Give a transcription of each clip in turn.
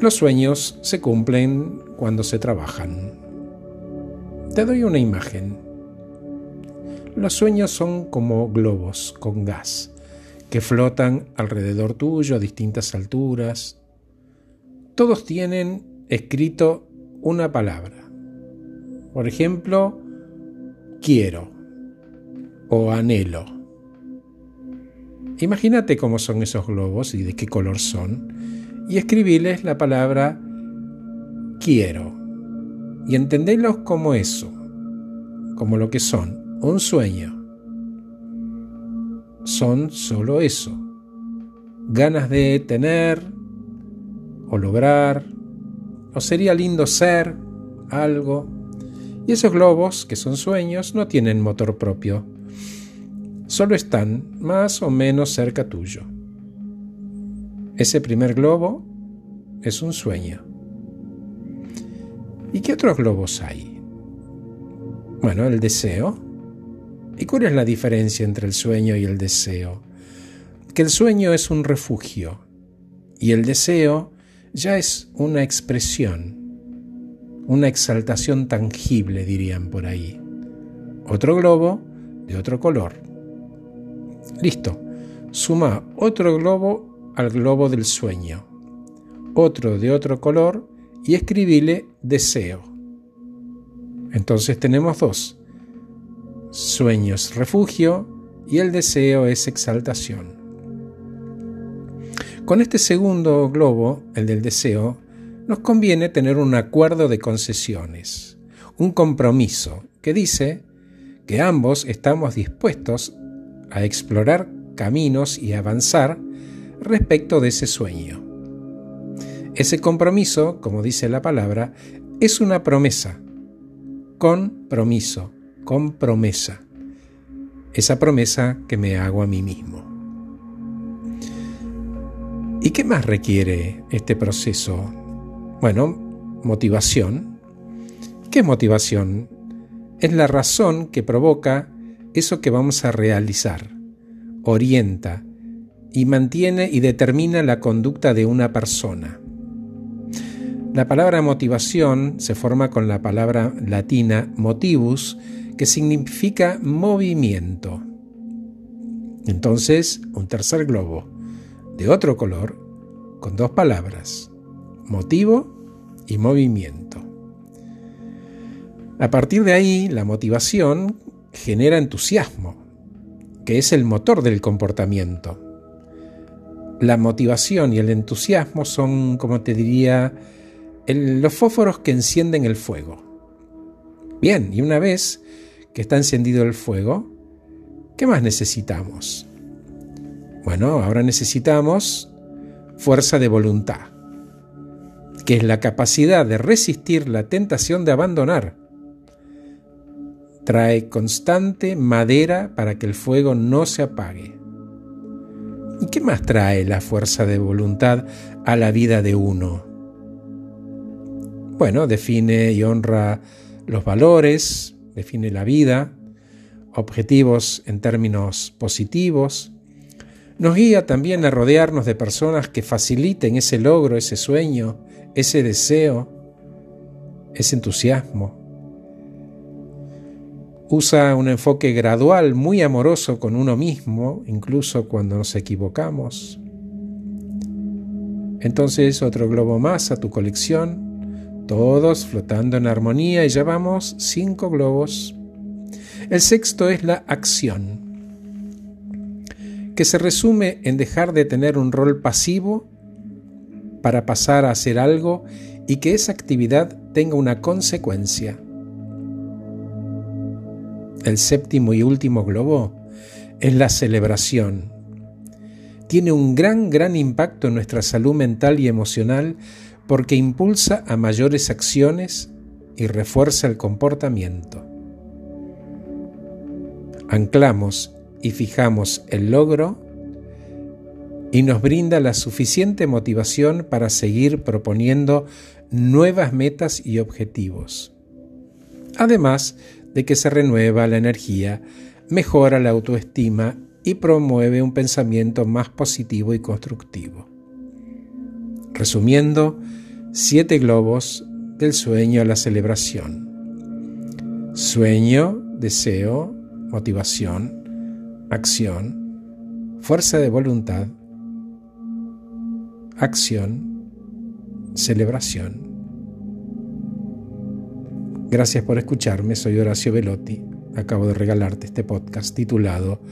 Los sueños se cumplen cuando se trabajan. Te doy una imagen. Los sueños son como globos con gas que flotan alrededor tuyo a distintas alturas. Todos tienen escrito una palabra. Por ejemplo, quiero o anhelo. Imagínate cómo son esos globos y de qué color son y escribirles la palabra quiero y entenderlos como eso, como lo que son, un sueño. Son solo eso, ganas de tener o lograr, o sería lindo ser algo. Y esos globos, que son sueños, no tienen motor propio, solo están más o menos cerca tuyo. Ese primer globo es un sueño. ¿Y qué otros globos hay? Bueno, el deseo. ¿Y cuál es la diferencia entre el sueño y el deseo? Que el sueño es un refugio y el deseo ya es una expresión, una exaltación tangible, dirían por ahí. Otro globo de otro color. Listo. Suma otro globo al globo del sueño, otro de otro color y escribile deseo. Entonces tenemos dos. Sueños refugio y el deseo es exaltación. Con este segundo globo, el del deseo, nos conviene tener un acuerdo de concesiones, un compromiso que dice que ambos estamos dispuestos a explorar caminos y avanzar respecto de ese sueño. Ese compromiso, como dice la palabra, es una promesa. Compromiso, con promesa. Esa promesa que me hago a mí mismo. ¿Y qué más requiere este proceso? Bueno, motivación. ¿Qué es motivación? Es la razón que provoca eso que vamos a realizar, orienta y mantiene y determina la conducta de una persona. La palabra motivación se forma con la palabra latina motivus, que significa movimiento. Entonces, un tercer globo, de otro color, con dos palabras, motivo y movimiento. A partir de ahí, la motivación genera entusiasmo, que es el motor del comportamiento. La motivación y el entusiasmo son, como te diría, los fósforos que encienden el fuego. Bien, y una vez que está encendido el fuego, ¿qué más necesitamos? Bueno, ahora necesitamos fuerza de voluntad, que es la capacidad de resistir la tentación de abandonar. Trae constante madera para que el fuego no se apague. ¿Y qué más trae la fuerza de voluntad a la vida de uno? bueno, define y honra los valores, define la vida, objetivos en términos positivos. Nos guía también a rodearnos de personas que faciliten ese logro, ese sueño, ese deseo, ese entusiasmo. Usa un enfoque gradual, muy amoroso con uno mismo, incluso cuando nos equivocamos. Entonces otro globo más a tu colección todos flotando en armonía y llevamos cinco globos. El sexto es la acción, que se resume en dejar de tener un rol pasivo para pasar a hacer algo y que esa actividad tenga una consecuencia. El séptimo y último globo es la celebración. Tiene un gran, gran impacto en nuestra salud mental y emocional porque impulsa a mayores acciones y refuerza el comportamiento. Anclamos y fijamos el logro y nos brinda la suficiente motivación para seguir proponiendo nuevas metas y objetivos. Además de que se renueva la energía, mejora la autoestima y promueve un pensamiento más positivo y constructivo. Resumiendo, siete globos del sueño a la celebración. Sueño, deseo, motivación, acción, fuerza de voluntad, acción, celebración. Gracias por escucharme, soy Horacio Velotti. Acabo de regalarte este podcast titulado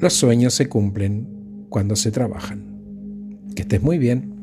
Los sueños se cumplen cuando se trabajan. Que estés muy bien.